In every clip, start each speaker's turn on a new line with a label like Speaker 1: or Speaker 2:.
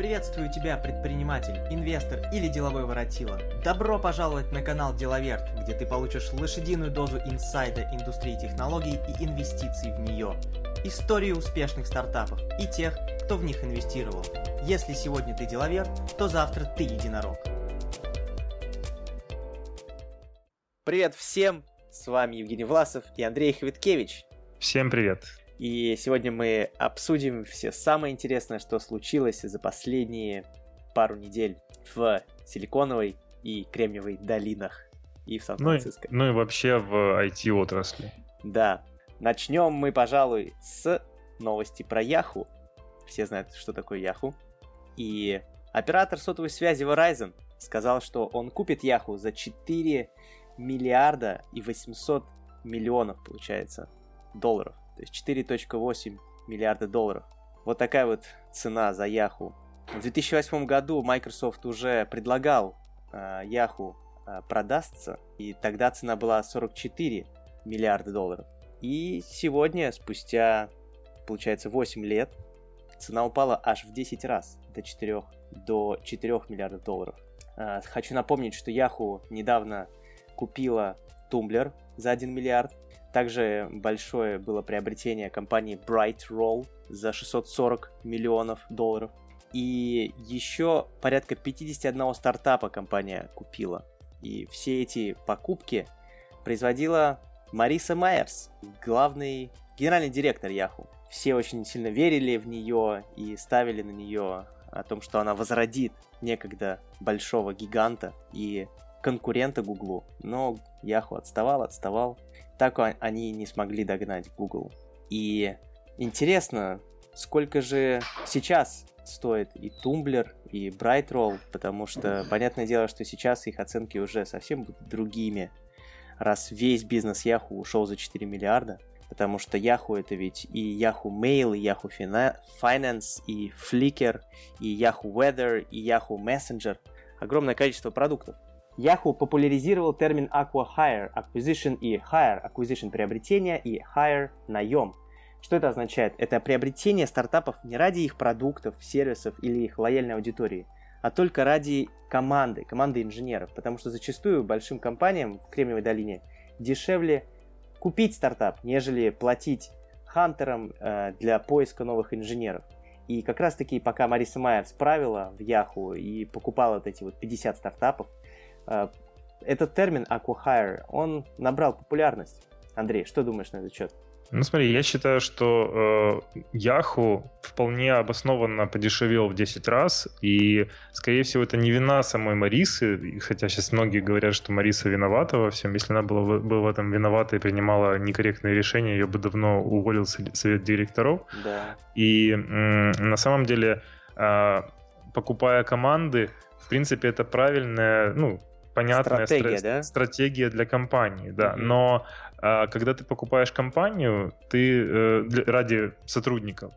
Speaker 1: Приветствую тебя, предприниматель, инвестор или деловой воротила. Добро пожаловать на канал Деловерт, где ты получишь лошадиную дозу инсайда индустрии технологий и инвестиций в нее. Истории успешных стартапов и тех, кто в них инвестировал. Если сегодня ты деловер, то завтра ты единорог. Привет всем! С вами Евгений Власов и Андрей Хвиткевич.
Speaker 2: Всем привет!
Speaker 1: И сегодня мы обсудим все самое интересное, что случилось за последние пару недель в Силиконовой и Кремниевой долинах и в Сан-Франциско.
Speaker 2: Ну, ну и вообще в IT-отрасли.
Speaker 1: Да. Начнем мы, пожалуй, с новости про Яху. Все знают, что такое Яху. И оператор сотовой связи Verizon сказал, что он купит Яху за 4 миллиарда и 800 миллионов, получается, долларов. То есть 4.8 миллиарда долларов. Вот такая вот цена за Yahoo. В 2008 году Microsoft уже предлагал э, Yahoo э, продастся, и тогда цена была 44 миллиарда долларов. И сегодня, спустя, получается, 8 лет, цена упала аж в 10 раз, до 4, до 4 миллиардов долларов. Э, хочу напомнить, что Yahoo недавно купила Tumblr за 1 миллиард, также большое было приобретение компании Bright Roll за 640 миллионов долларов. И еще порядка 51 стартапа компания купила. И все эти покупки производила Мариса Майерс, главный генеральный директор Yahoo. Все очень сильно верили в нее и ставили на нее о том, что она возродит некогда большого гиганта и конкурента Гуглу. Но Yahoo отставал, отставал так они не смогли догнать Google. И интересно, сколько же сейчас стоит и Tumblr, и Brightroll, потому что понятное дело, что сейчас их оценки уже совсем будут другими, раз весь бизнес Yahoo ушел за 4 миллиарда, потому что Yahoo это ведь и Yahoo Mail, и Yahoo Finance, и Flickr, и Yahoo Weather, и Yahoo Messenger. Огромное количество продуктов. Yahoo популяризировал термин Aqua-Hire Acquisition и Hire Acquisition приобретение и Hire наем. Что это означает? Это приобретение стартапов не ради их продуктов, сервисов или их лояльной аудитории, а только ради команды, команды инженеров. Потому что зачастую большим компаниям в Кремниевой долине дешевле купить стартап, нежели платить хантерам э, для поиска новых инженеров. И как раз таки, пока Мариса Майер справила в Yahoo и покупала вот эти вот 50 стартапов, этот термин aquahire, он набрал популярность. Андрей, что думаешь на этот счет?
Speaker 2: Ну смотри, я считаю, что э, Yahoo вполне обоснованно подешевел в 10 раз, и, скорее всего, это не вина самой Марисы, хотя сейчас многие говорят, что Мариса виновата во всем. Если она была, была в этом виновата и принимала некорректные решения, ее бы давно уволил совет директоров.
Speaker 1: Да.
Speaker 2: И э, на самом деле, э, покупая команды, в принципе, это правильная, ну, понятная стратегия, стра- да? стратегия для компании, да. Mm-hmm. Но а, когда ты покупаешь компанию, ты э, для, ради сотрудников,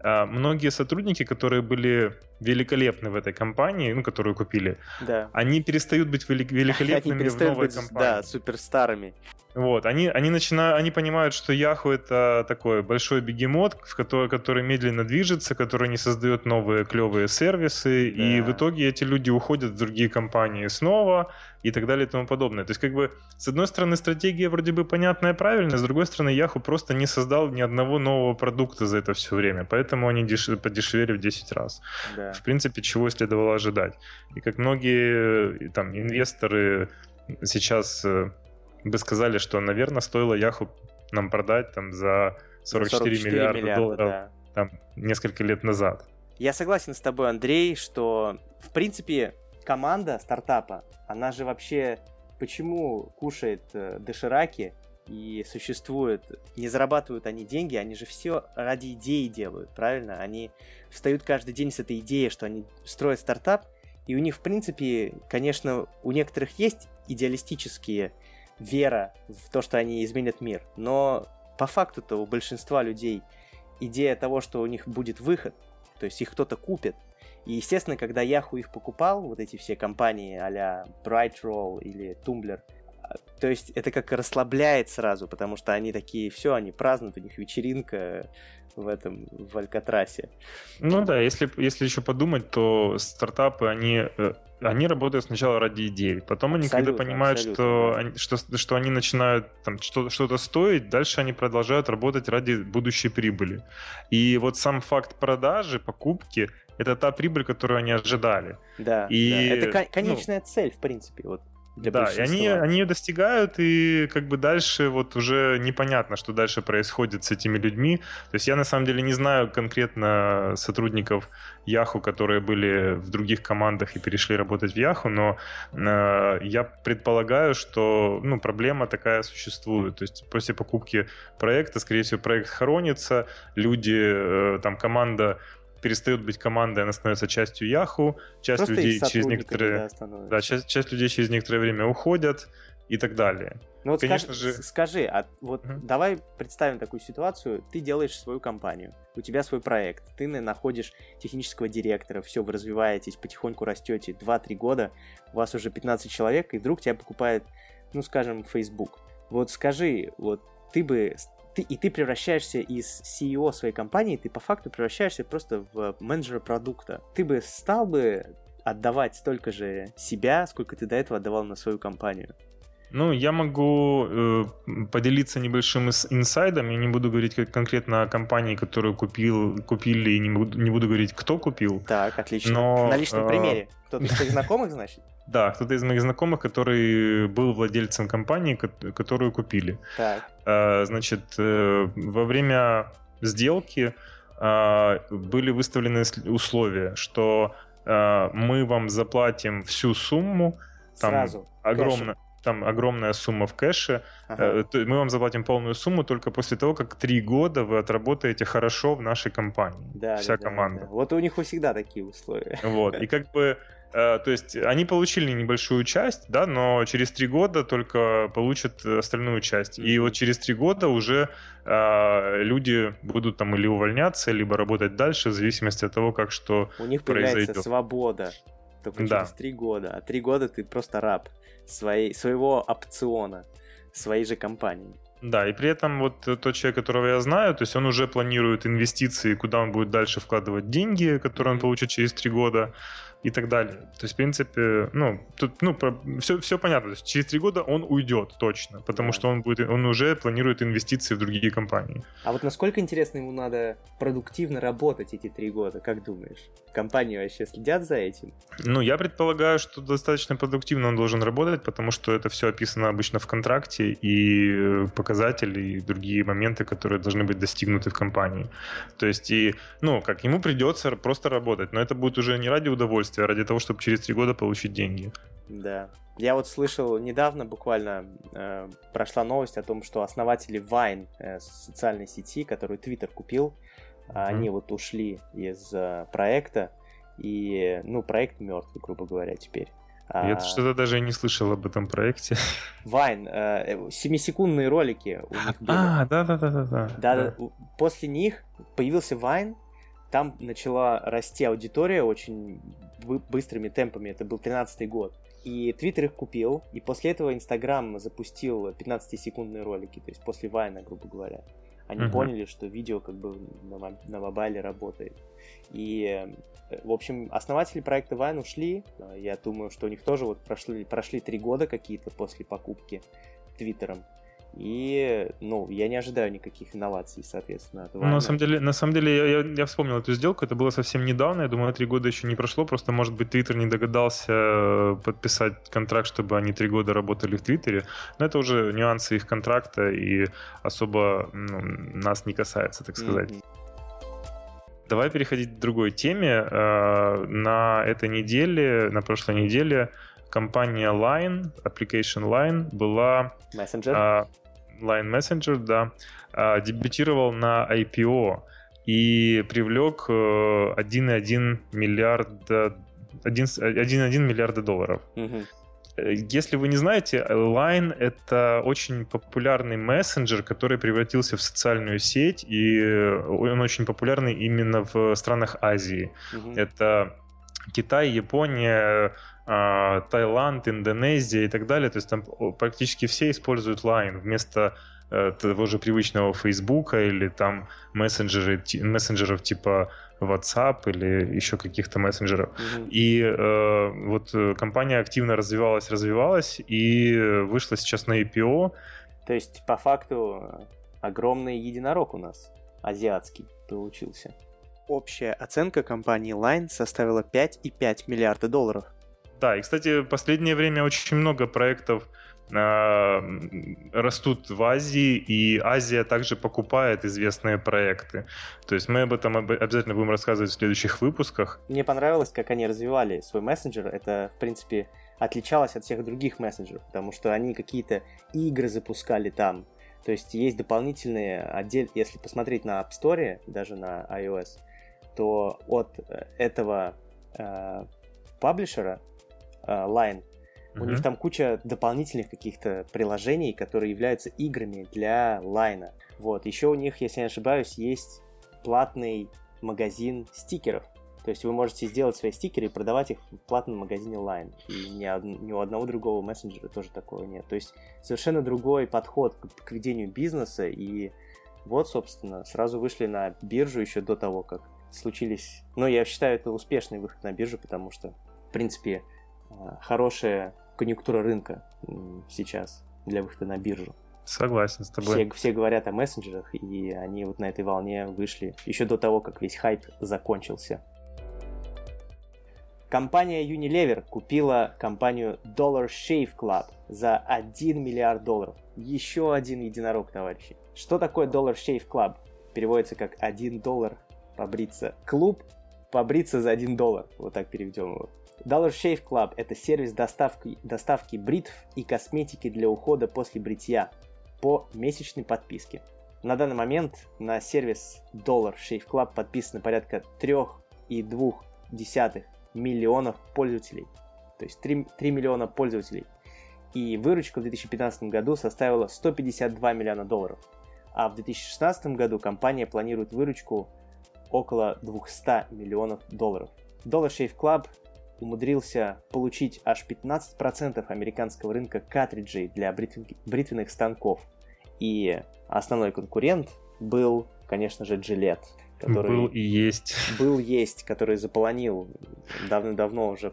Speaker 2: а, многие сотрудники, которые были великолепны в этой компании, ну, которую купили,
Speaker 1: да.
Speaker 2: они перестают быть великолепными
Speaker 1: они
Speaker 2: в новой
Speaker 1: быть,
Speaker 2: компании.
Speaker 1: Да, суперстарами.
Speaker 2: Вот, они, они начинают, они понимают, что Yahoo это такой большой бегемот, в который, который медленно движется, который не создает новые клевые сервисы, да. и в итоге эти люди уходят в другие компании снова и так далее и тому подобное. То есть, как бы, с одной стороны, стратегия вроде бы понятная и правильная, с другой стороны, Yahoo просто не создал ни одного нового продукта за это все время, поэтому они деш... подешевели в 10 раз. Да. В принципе, чего следовало ожидать. И как многие там инвесторы сейчас э, бы сказали, что, наверное, стоило Яху нам продать там за 44, 44 миллиарда, миллиарда долларов да. там несколько лет назад.
Speaker 1: Я согласен с тобой, Андрей, что в принципе команда стартапа, она же вообще почему кушает э, дошираки и существует, не зарабатывают они деньги, они же все ради идеи делают, правильно? Они встают каждый день с этой идеей, что они строят стартап, и у них, в принципе, конечно, у некоторых есть идеалистические вера в то, что они изменят мир. Но по факту-то у большинства людей идея того, что у них будет выход, то есть их кто-то купит. И, естественно, когда Yahoo их покупал, вот эти все компании а-ля Brightroll или Tumblr, То есть это как расслабляет сразу, потому что они такие, все, они празднуют, у них вечеринка в этом, в Алькатрасе.
Speaker 2: Ну да, если, если еще подумать, то стартапы, они, э, они работают сначала ради идей, потом они, абсолютно, когда понимают, что, они, что, что они начинают там, что, что-то стоить, дальше они продолжают работать ради будущей прибыли. И вот сам факт продажи, покупки, это та прибыль, которую они ожидали.
Speaker 1: Да, и, да. это ну, конечная ну, цель, в принципе. Вот
Speaker 2: для да, и они, они ее достигают, и как бы дальше вот уже непонятно, что дальше происходит с этими людьми. То есть я на самом деле не знаю конкретно сотрудников Яху, которые были в других командах и перешли работать в Яху, но э, я предполагаю, что ну, проблема такая существует. То есть после покупки проекта, скорее всего, проект хоронится, люди, э, там команда перестает быть командой, она становится частью Яху, часть Просто людей через некоторые, да, да часть, часть людей через некоторое время уходят и так далее.
Speaker 1: Ну вот Конечно скажи, же... скажи, а вот угу. давай представим такую ситуацию, ты делаешь свою компанию, у тебя свой проект, ты находишь технического директора, все, вы развиваетесь, потихоньку растете, 2-3 года, у вас уже 15 человек, и вдруг тебя покупает, ну скажем, Facebook. Вот скажи, вот ты бы ты, и ты превращаешься из CEO своей компании, ты по факту превращаешься просто в менеджера продукта. Ты бы стал бы отдавать столько же себя, сколько ты до этого отдавал на свою компанию.
Speaker 2: Ну, я могу э, поделиться небольшим инсайдом. Я не буду говорить конкретно о компании, которую купил, купили, и не буду, не буду говорить, кто купил.
Speaker 1: Так, отлично. Но, На личном э, примере. Кто-то из знакомых, значит?
Speaker 2: Да, кто-то из моих знакомых, который был владельцем компании, которую купили.
Speaker 1: Так.
Speaker 2: Э, значит, э, во время сделки э, были выставлены условия, что э, мы вам заплатим всю сумму, там
Speaker 1: Сразу.
Speaker 2: огромно, там огромная сумма в кэше. Ага. Э, мы вам заплатим полную сумму только после того, как три года вы отработаете хорошо в нашей компании.
Speaker 1: Да,
Speaker 2: Вся
Speaker 1: да,
Speaker 2: команда.
Speaker 1: Да, да. Вот у них всегда такие условия.
Speaker 2: Вот. И как бы то есть они получили небольшую часть, да, но через три года только получат остальную часть. И вот через три года уже э, люди будут там или увольняться, либо работать дальше, в зависимости от того, как что
Speaker 1: У них появляется произойдет. свобода только да. через три года. А три года ты просто раб своей, своего опциона, своей же компании.
Speaker 2: Да, и при этом вот тот человек, которого я знаю, то есть он уже планирует инвестиции, куда он будет дальше вкладывать деньги, которые он получит через три года и так далее. То есть, в принципе, ну, тут, ну, все, все понятно. То есть, через три года он уйдет точно, потому да. что он будет, он уже планирует инвестиции в другие компании.
Speaker 1: А вот насколько интересно ему надо продуктивно работать эти три года, как думаешь? Компании вообще следят за этим?
Speaker 2: Ну, я предполагаю, что достаточно продуктивно он должен работать, потому что это все описано обычно в контракте и показатели, и другие моменты, которые должны быть достигнуты в компании. То есть, и, ну, как ему придется просто работать, но это будет уже не ради удовольствия, удовольствие ради того, чтобы через три года получить деньги.
Speaker 1: Да. Я вот слышал недавно, буквально э, прошла новость о том, что основатели Vine, э, социальной сети, которую Twitter купил, mm-hmm. они вот ушли из э, проекта, и, ну, проект мертвый, грубо говоря, теперь.
Speaker 2: Я а, что-то даже не слышал об этом проекте.
Speaker 1: Вайн, э, семисекундные ролики у них
Speaker 2: были. А, да-да-да-да.
Speaker 1: Да, после них появился Вайн, там начала расти аудитория очень быстрыми темпами, это был 13 год. И Твиттер их купил, и после этого Инстаграм запустил 15-секундные ролики, то есть после Вайна, грубо говоря. Они uh-huh. поняли, что видео как бы на, на мобайле работает. И, в общем, основатели проекта Вайн ушли. Я думаю, что у них тоже вот прошли, прошли три года какие-то после покупки Твиттером. И, ну, я не ожидаю никаких инноваций, соответственно, от
Speaker 2: Ну, на самом деле, на самом деле я, я, я вспомнил эту сделку, это было совсем недавно, я думаю, три года еще не прошло, просто, может быть, Твиттер не догадался э, подписать контракт, чтобы они три года работали в Твиттере, но это уже нюансы их контракта и особо ну, нас не касается, так сказать. Mm-hmm. Давай переходить к другой теме. Э, на этой неделе, на прошлой неделе компания Line, Application Line была...
Speaker 1: Messenger?
Speaker 2: Line Messenger, да, а, дебютировал на IPO и привлек 1,1 миллиарда 1,1 миллиарда долларов.
Speaker 1: Угу.
Speaker 2: Если вы не знаете, Line — это очень популярный мессенджер, который превратился в социальную сеть, и он очень популярный именно в странах Азии.
Speaker 1: Угу.
Speaker 2: Это Китай, Япония, Таиланд, Индонезия и так далее. То есть там практически все используют Line вместо э, того же привычного Фейсбука или там мессенджеры, мессенджеров типа WhatsApp или еще каких-то мессенджеров. Mm-hmm. И э, вот э, компания активно развивалась, развивалась и вышла сейчас на IPO.
Speaker 1: То есть, по факту, огромный единорог у нас, азиатский, получился. Общая оценка компании Line составила 5,5 миллиарда долларов.
Speaker 2: Да, и, кстати, в последнее время очень много проектов э, растут в Азии, и Азия также покупает известные проекты. То есть мы об этом обязательно будем рассказывать в следующих выпусках.
Speaker 1: Мне понравилось, как они развивали свой мессенджер. Это, в принципе, отличалось от всех других мессенджеров, потому что они какие-то игры запускали там. То есть есть дополнительные отделы, если посмотреть на App Store, даже на iOS, то от э, этого э, паблишера э, Line у mm-hmm. них там куча дополнительных каких-то приложений, которые являются играми для лайна. Вот. Еще у них, если я не ошибаюсь, есть платный магазин стикеров. То есть вы можете сделать свои стикеры и продавать их в платном магазине Line. И ни, од... ни у одного другого мессенджера тоже такого нет. То есть совершенно другой подход к, к ведению бизнеса. И вот, собственно, сразу вышли на биржу еще до того, как случились... Ну, я считаю, это успешный выход на биржу, потому что, в принципе, а, хорошая конъюнктура рынка сейчас для выхода на биржу.
Speaker 2: Согласен с тобой.
Speaker 1: Все, все говорят о мессенджерах, и они вот на этой волне вышли еще до того, как весь хайп закончился. Компания Unilever купила компанию Dollar Shave Club за 1 миллиард долларов. Еще один единорог, товарищи. Что такое Dollar Shave Club? Переводится как 1 доллар побриться. Клуб побриться за 1 доллар. Вот так переведем его. Dollar Shave Club – это сервис доставки, доставки бритв и косметики для ухода после бритья по месячной подписке. На данный момент на сервис Dollar Shave Club подписано порядка 3,2 миллионов пользователей. То есть 3, 3 миллиона пользователей. И выручка в 2015 году составила 152 миллиона долларов. А в 2016 году компания планирует выручку около 200 миллионов долларов. Dollar Shave Club умудрился получить аж 15% американского рынка картриджей для бритвенных станков. И основной конкурент был, конечно же, Gillette.
Speaker 2: Который был и есть.
Speaker 1: Был есть, который заполонил давно-давно уже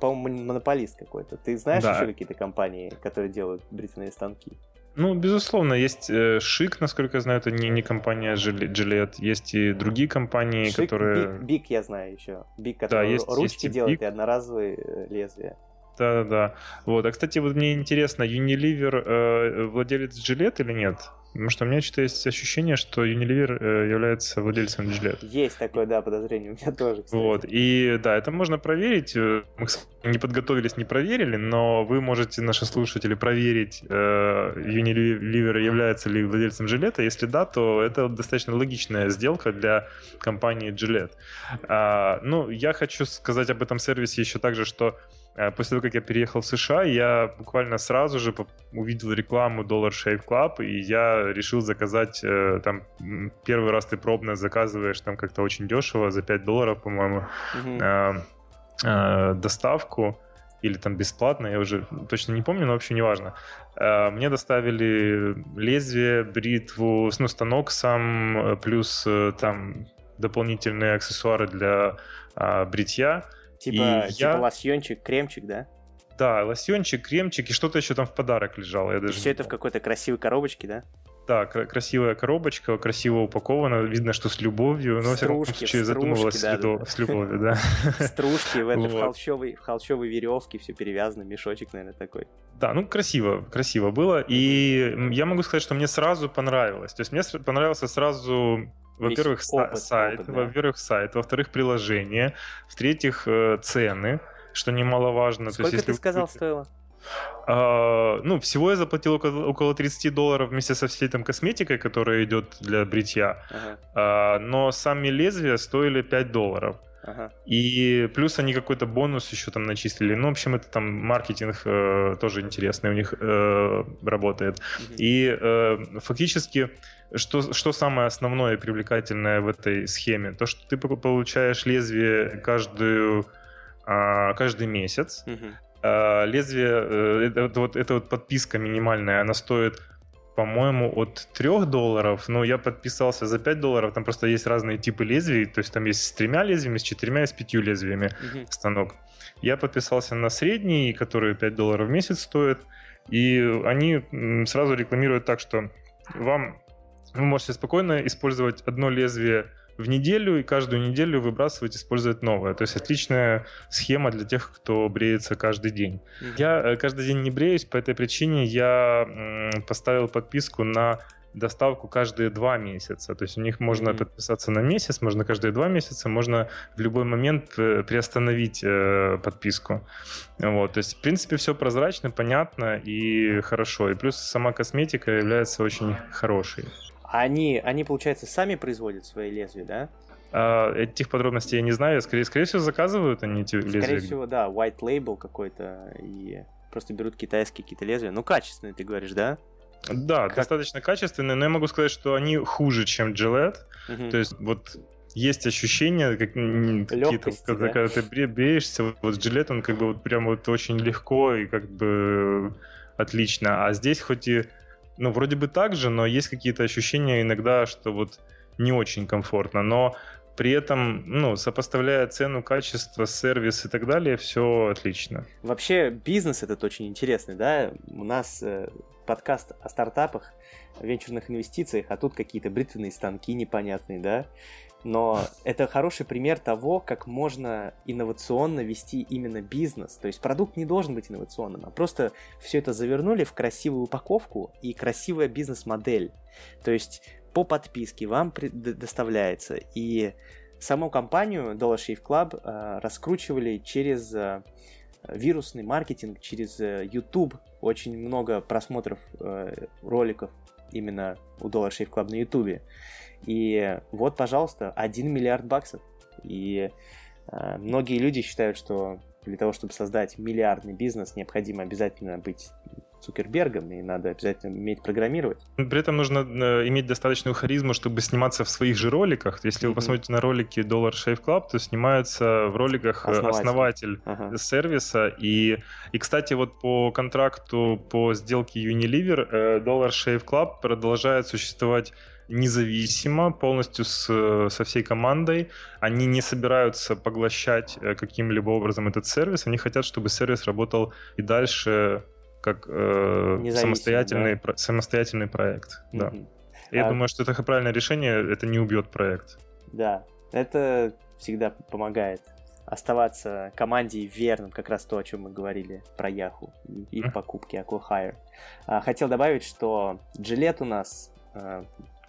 Speaker 1: по-моему, монополист какой-то. Ты знаешь да. еще какие-то компании, которые делают бритвенные станки?
Speaker 2: Ну, безусловно, есть э, Schick, насколько я знаю, это не, не компания Gillette. Есть и другие компании, Schick, которые...
Speaker 1: BIC я знаю еще. BIC, который да, есть, ручки есть делает BIC. и одноразовые э, лезвия.
Speaker 2: Да-да-да. Вот. А, кстати, вот мне интересно, Unilever э, владелец Gillette или нет? Потому что у меня что-то есть ощущение, что Unilever э, является владельцем Gillette.
Speaker 1: Есть такое, да, подозрение, у меня тоже,
Speaker 2: кстати. Вот, и да, это можно проверить. Э, мы не подготовились, не проверили, но вы можете, наши слушатели, проверить, э, Unilever является ли владельцем Gillette. Если да, то это достаточно логичная сделка для компании Gillette. А, ну, я хочу сказать об этом сервисе еще также, что после того, как я переехал в США, я буквально сразу же увидел рекламу Dollar Shave Club, и я решил заказать, э, там, первый раз ты пробно заказываешь там как-то очень дешево, за 5 долларов, по-моему, mm-hmm. доставку, или там бесплатно, я уже точно не помню, но вообще неважно. Мне доставили лезвие, бритву, ну, станок сам, плюс там дополнительные аксессуары для а, бритья.
Speaker 1: Типа, и типа я... лосьончик, кремчик, да?
Speaker 2: Да, лосьончик, кремчик и что-то еще там в подарок лежало. Я даже
Speaker 1: и все это в какой-то красивой коробочке, да?
Speaker 2: Да, красивая коробочка, красиво упакована, видно, что с любовью, но, во всяком случае, задумывалась да, да. с любовью, да.
Speaker 1: Стружки в, это, вот. в, холщовой, в холщовой веревке, все перевязано, мешочек, наверное, такой.
Speaker 2: Да, ну красиво, красиво было, и я могу сказать, что мне сразу понравилось. То есть мне понравился сразу во-первых, опыт, сайт, опыт, да. во-первых, сайт, во-вторых, приложение, в-третьих, э, цены, что немаловажно.
Speaker 1: Сколько То есть, ты если сказал, стоило?
Speaker 2: Uh, ну, всего я заплатил около, около 30 долларов вместе со всей там косметикой, которая идет для бритья. Uh-huh. Uh, но сами лезвия стоили 5 долларов. Ага. И плюс они какой-то бонус еще там начислили. Ну, в общем, это там маркетинг э, тоже интересный у них э, работает. Угу. И э, фактически, что, что самое основное и привлекательное в этой схеме? То, что ты получаешь лезвие каждую а, каждый месяц. Uh-huh. Лезвие, это, это, вот, эта вот подписка минимальная, она стоит по-моему, от 3 долларов, но я подписался за 5 долларов, там просто есть разные типы лезвий, то есть там есть с тремя лезвиями, с четырьмя и с пятью лезвиями uh-huh. станок. Я подписался на средний, который 5 долларов в месяц стоит, и они сразу рекламируют так, что вам вы можете спокойно использовать одно лезвие в неделю и каждую неделю выбрасывать, использовать новое. То есть отличная схема для тех, кто бреется каждый день. Mm-hmm. Я э, каждый день не бреюсь, по этой причине я поставил подписку на доставку каждые два месяца. То есть у них можно mm-hmm. подписаться на месяц, можно каждые два месяца, можно в любой момент э, приостановить э, подписку. Вот. То есть, в принципе, все прозрачно, понятно и хорошо. И плюс сама косметика является очень хорошей.
Speaker 1: Они, они, получается, сами производят свои лезвия, да?
Speaker 2: А, этих подробностей я не знаю. Скорее, скорее всего, заказывают они эти
Speaker 1: лезвия. Скорее всего, да, white label какой-то. И просто берут китайские какие-то лезвия. Ну, качественные, ты говоришь, да?
Speaker 2: Да, как... достаточно качественные, но я могу сказать, что они хуже, чем Gillette. Угу. То есть вот есть ощущение, как какие-то, когда, да? когда ты бреешься, вот, Gillette, он как бы вот прям вот очень легко и как бы отлично. А здесь хоть и ну, вроде бы так же, но есть какие-то ощущения иногда, что вот не очень комфортно, но при этом, ну, сопоставляя цену, качество, сервис и так далее, все отлично.
Speaker 1: Вообще, бизнес этот очень интересный, да? У нас э, подкаст о стартапах, венчурных инвестициях, а тут какие-то бритвенные станки непонятные, да? Но это хороший пример того, как можно инновационно вести именно бизнес. То есть продукт не должен быть инновационным, а просто все это завернули в красивую упаковку и красивая бизнес-модель. То есть по подписке вам доставляется. И саму компанию Dollar Shave Club э, раскручивали через э, вирусный маркетинг, через э, YouTube. Очень много просмотров роликов именно у Dollar Shave Club на YouTube. И вот, пожалуйста, 1 миллиард баксов. И э, многие люди считают, что для того, чтобы создать миллиардный бизнес, необходимо обязательно быть Цукербергом, и надо обязательно уметь программировать.
Speaker 2: При этом нужно э, иметь достаточную харизму, чтобы сниматься в своих же роликах. Если mm-hmm. вы посмотрите на ролики Dollar Shave Club, то снимается в роликах э, основатель, основатель ага. сервиса. И, и, кстати, вот по контракту по сделке Unilever э, Dollar Shave Club продолжает существовать независимо, полностью с, со всей командой. Они не собираются поглощать э, каким-либо образом этот сервис. Они хотят, чтобы сервис работал и дальше как э, самостоятельный, да? про, самостоятельный проект. Mm-hmm. Да. Я а... думаю, что это правильное решение, это не убьет проект.
Speaker 1: Да, это всегда помогает оставаться команде верным, как раз то, о чем мы говорили про Yahoo и их покупки Acquihire. А, хотел добавить, что Gillette у нас э,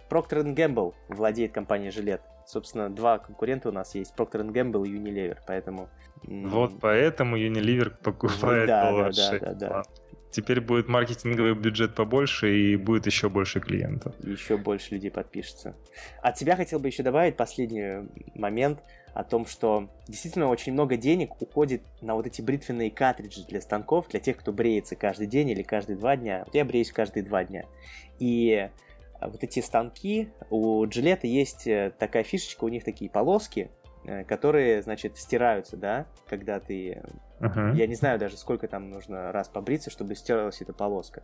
Speaker 1: Procter Gamble владеет компанией Жилет. Собственно, два конкурента у нас есть, Procter Gamble и Unilever, поэтому...
Speaker 2: Вот поэтому Unilever покупает да, да, да, да, да. Теперь будет маркетинговый бюджет побольше и будет еще больше клиентов.
Speaker 1: Еще больше людей подпишется. От тебя хотел бы еще добавить последний момент о том, что действительно очень много денег уходит на вот эти бритвенные картриджи для станков, для тех, кто бреется каждый день или каждые два дня. Я бреюсь каждые два дня. И а вот эти станки, у Джилета есть э, такая фишечка, у них такие полоски, э, которые, значит, стираются, да, когда ты... Uh-huh. Я не знаю даже, сколько там нужно раз побриться, чтобы стерлась эта полоска.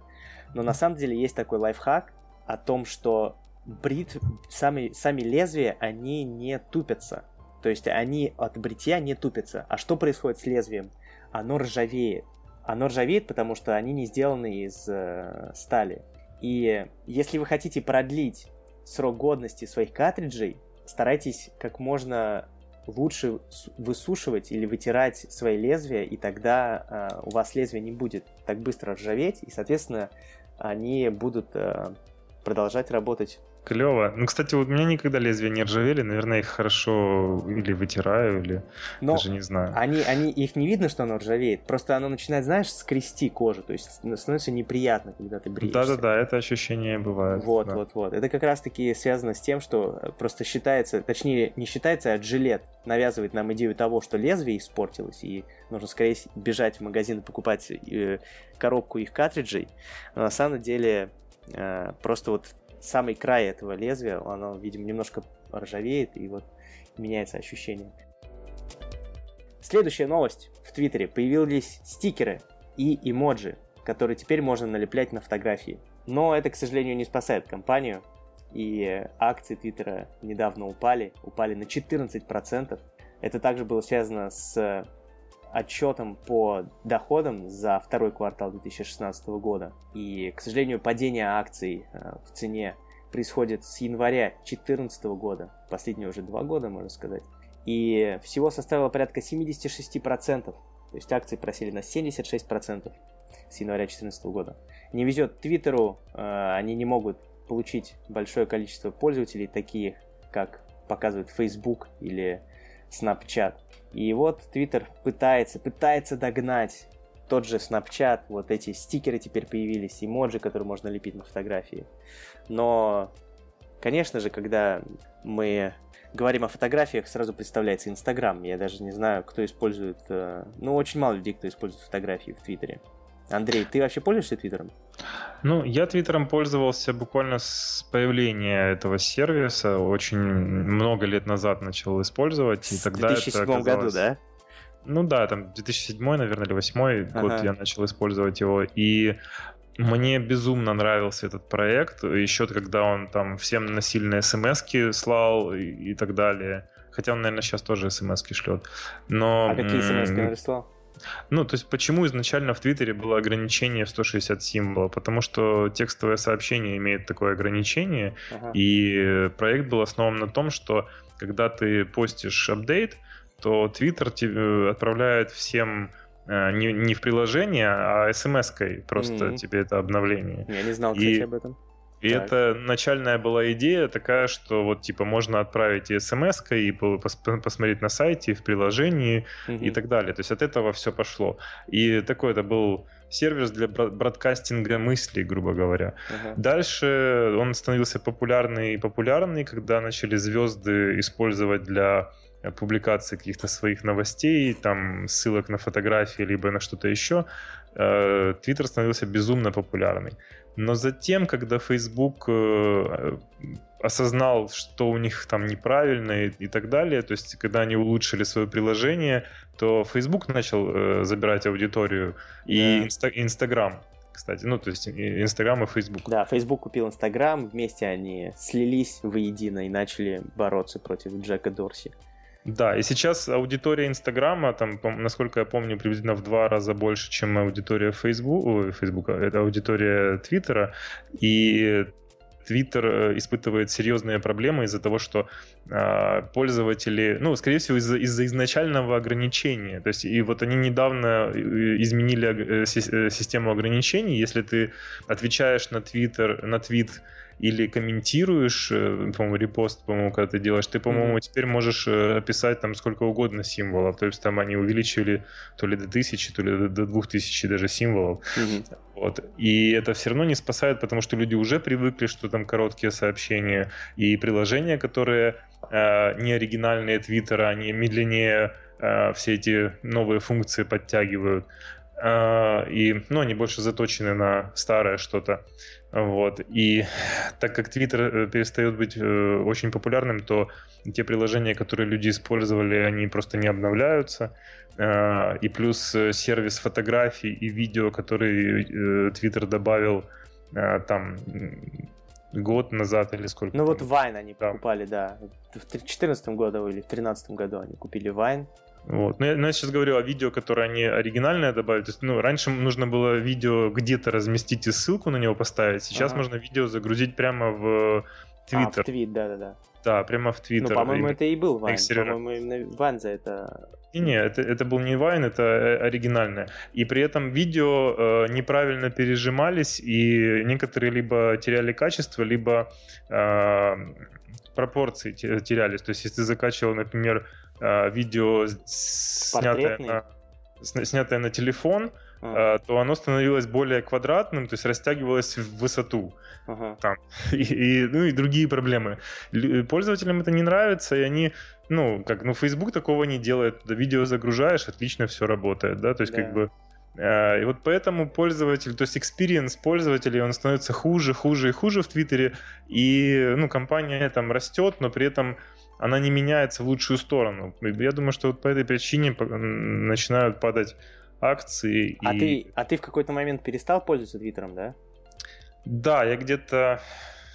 Speaker 1: Но на самом деле есть такой лайфхак о том, что брит, сами, сами лезвия, они не тупятся. То есть они от бритья не тупятся. А что происходит с лезвием? Оно ржавеет. Оно ржавеет, потому что они не сделаны из э, стали. И если вы хотите продлить срок годности своих картриджей, старайтесь как можно лучше высушивать или вытирать свои лезвия, и тогда э, у вас лезвие не будет так быстро ржаветь, и, соответственно, они будут э, продолжать работать
Speaker 2: Клево. Ну, кстати, вот у меня никогда лезвия не ржавели. Наверное, их хорошо или вытираю, или Но даже не знаю.
Speaker 1: Они, они, их не видно, что оно ржавеет. Просто оно начинает, знаешь, скрести кожу. То есть становится неприятно, когда ты бреешься.
Speaker 2: Да-да-да, это ощущение бывает.
Speaker 1: Вот,
Speaker 2: да.
Speaker 1: вот, вот. Это как раз-таки связано с тем, что просто считается, точнее, не считается, а жилет навязывает нам идею того, что лезвие испортилось, и нужно скорее бежать в магазин и покупать э, коробку их картриджей. Но на самом деле э, просто вот самый край этого лезвия, оно, видимо, немножко ржавеет, и вот меняется ощущение. Следующая новость. В Твиттере появились стикеры и эмоджи, которые теперь можно налеплять на фотографии. Но это, к сожалению, не спасает компанию. И акции Твиттера недавно упали, упали на 14%. Это также было связано с отчетом по доходам за второй квартал 2016 года. И, к сожалению, падение акций э, в цене происходит с января 2014 года, последние уже два года, можно сказать. И всего составило порядка 76%, то есть акции просели на 76% с января 2014 года. Не везет Твиттеру, э, они не могут получить большое количество пользователей, такие как показывает Facebook или Snapchat. И вот Twitter пытается, пытается догнать тот же Snapchat, вот эти стикеры теперь появились, эмоджи, которые можно лепить на фотографии. Но, конечно же, когда мы говорим о фотографиях, сразу представляется Инстаграм. Я даже не знаю, кто использует... Э, ну, очень мало людей, кто использует фотографии в Твиттере. Андрей, ты вообще пользуешься Твиттером?
Speaker 2: Ну, я Твиттером пользовался буквально с появления этого сервиса. Очень много лет назад начал использовать. И тогда
Speaker 1: в 2007
Speaker 2: это оказалось...
Speaker 1: году, да?
Speaker 2: Ну да, там 2007, наверное, или 2008 ага. год я начал использовать его. И мне безумно нравился этот проект. Еще когда он там всем насильно смс слал и, и так далее. Хотя он, наверное, сейчас тоже смс шлет. Но...
Speaker 1: А какие смс он прислал?
Speaker 2: Ну, то есть почему изначально в Твиттере было ограничение в 160 символов? Потому что текстовое сообщение имеет такое ограничение, ага. и проект был основан на том, что когда ты постишь апдейт, то Твиттер тебе отправляет всем э, не, не в приложение, а смс-кой просто mm-hmm. тебе это обновление.
Speaker 1: Я не знал, кстати, и... об этом.
Speaker 2: И так. это начальная была идея такая, что вот типа можно отправить и смс и посмотреть на сайте, и в приложении угу. и так далее. То есть от этого все пошло. И такой это был сервис для бродкастинга мыслей, грубо говоря. Uh-huh. Дальше он становился популярный и популярный, когда начали звезды использовать для публикации каких-то своих новостей, там ссылок на фотографии, либо на что-то еще, Твиттер становился безумно популярный. Но затем, когда Facebook э, осознал, что у них там неправильно и, и так далее, то есть когда они улучшили свое приложение, то Facebook начал э, забирать аудиторию и инста- Instagram кстати. Ну, то есть Инстаграм и Фейсбук.
Speaker 1: Да, Фейсбук купил Инстаграм, вместе они слились воедино и начали бороться против Джека Дорси.
Speaker 2: Да, и сейчас аудитория Инстаграма, там, насколько я помню, приблизительно в два раза больше, чем аудитория Фейсбука, Фейсбука это аудитория Твиттера, и Твиттер э, испытывает серьезные проблемы из-за того, что э, пользователи, ну, скорее всего, из-за, из-за изначального ограничения. То есть, и вот они недавно э, изменили э, систему ограничений. Если ты отвечаешь на Твиттер, на твит или комментируешь, э, по-моему, репост, по-моему, когда ты делаешь, ты, по-моему, mm-hmm. теперь можешь э, описать там сколько угодно символов. То есть там они увеличили то ли до тысячи, то ли до двух тысяч даже символов. Mm-hmm. Вот. И это все равно не спасает, потому что люди уже привыкли, что там короткие сообщения и приложения, которые э, не оригинальные Твиттера, они медленнее э, все эти новые функции подтягивают. Э, и, ну, они больше заточены на старое что-то. Вот. И так как Twitter э, перестает быть э, очень популярным, то те приложения, которые люди использовали, они просто не обновляются. И плюс сервис фотографий и видео, который Twitter добавил там год назад или сколько.
Speaker 1: Ну вот Vine они да. покупали, да. В 2014 году или в 2013 году они купили Vine.
Speaker 2: Вот. Но, я, но я сейчас говорю о видео, которое они оригинальное добавили. То есть, ну, раньше нужно было видео где-то разместить и ссылку на него поставить. Сейчас ага. можно видео загрузить прямо в Твиттер. А, в
Speaker 1: твит, да-да-да.
Speaker 2: Да, прямо в Твиттер. Ну,
Speaker 1: по-моему, это и был Вайн. По-моему, именно Вайн за это...
Speaker 2: Не, не, это, это был не Вайн, это э, оригинальное. И при этом видео э, неправильно пережимались, и некоторые либо теряли качество, либо э, пропорции терялись. То есть, если ты закачивал, например, э, видео, снятое на, снятое на телефон, а. то оно становилось более квадратным, то есть растягивалось в высоту. Ага. Там. И, и, ну и другие проблемы. Пользователям это не нравится, и они, ну, как, ну, Facebook такого не делает. Туда видео загружаешь, отлично все работает, да, то есть да. как бы а, и вот поэтому пользователь, то есть experience пользователей, он становится хуже, хуже и хуже в Твиттере, и, ну, компания там растет, но при этом она не меняется в лучшую сторону. Я думаю, что вот по этой причине начинают падать акции.
Speaker 1: А,
Speaker 2: и...
Speaker 1: ты, а ты в какой-то момент перестал пользоваться Твиттером, да?
Speaker 2: Да, я где-то,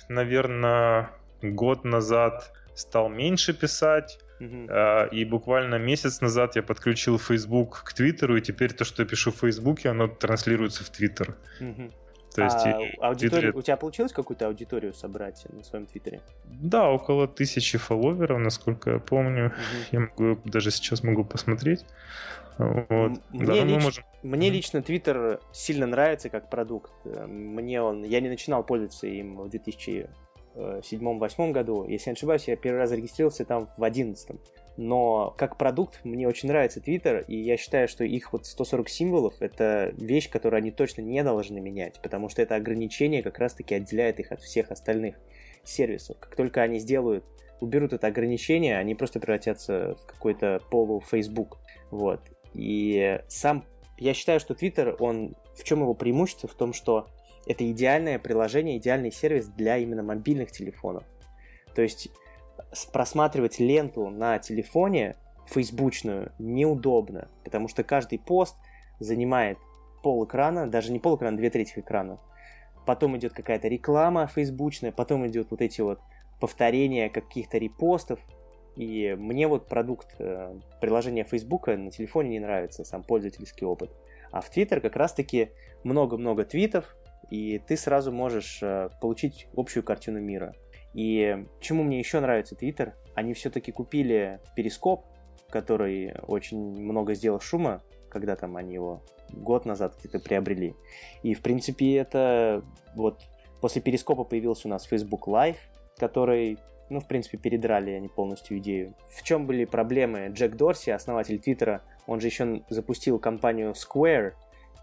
Speaker 2: наверное, год назад стал меньше писать. Uh-huh. И буквально месяц назад я подключил Facebook к Твиттеру, и теперь то, что я пишу в Фейсбуке, оно транслируется в Твиттер.
Speaker 1: Uh-huh. То есть а, аудитория... Твиттере... У тебя получилось какую-то аудиторию собрать на своем Твиттере?
Speaker 2: Да, около тысячи фолловеров, насколько я помню. Угу. Я могу, даже сейчас могу посмотреть. Вот.
Speaker 1: Мне, да, лич... можем... Мне лично Твиттер сильно нравится как продукт. Мне он... Я не начинал пользоваться им в 2007-2008 году. Если не ошибаюсь, я первый раз зарегистрировался там в 2011 но как продукт мне очень нравится Twitter, и я считаю, что их вот 140 символов — это вещь, которую они точно не должны менять, потому что это ограничение как раз-таки отделяет их от всех остальных сервисов. Как только они сделают, уберут это ограничение, они просто превратятся в какой-то полу-Facebook. Вот. И сам, я считаю, что Twitter, он, в чем его преимущество? В том, что это идеальное приложение, идеальный сервис для именно мобильных телефонов. То есть просматривать ленту на телефоне фейсбучную неудобно, потому что каждый пост занимает пол экрана, даже не пол экрана, две трети экрана. Потом идет какая-то реклама фейсбучная, потом идет вот эти вот повторения каких-то репостов. И мне вот продукт э, приложения Фейсбука на телефоне не нравится, сам пользовательский опыт. А в Твиттер как раз-таки много-много твитов, и ты сразу можешь э, получить общую картину мира. И чему мне еще нравится Twitter, они все-таки купили Перископ, который очень много сделал шума, когда там они его год назад где-то приобрели. И, в принципе, это вот после Перископа появился у нас Facebook Live, который, ну, в принципе, передрали они полностью идею. В чем были проблемы? Джек Дорси, основатель Твиттера, он же еще запустил компанию Square,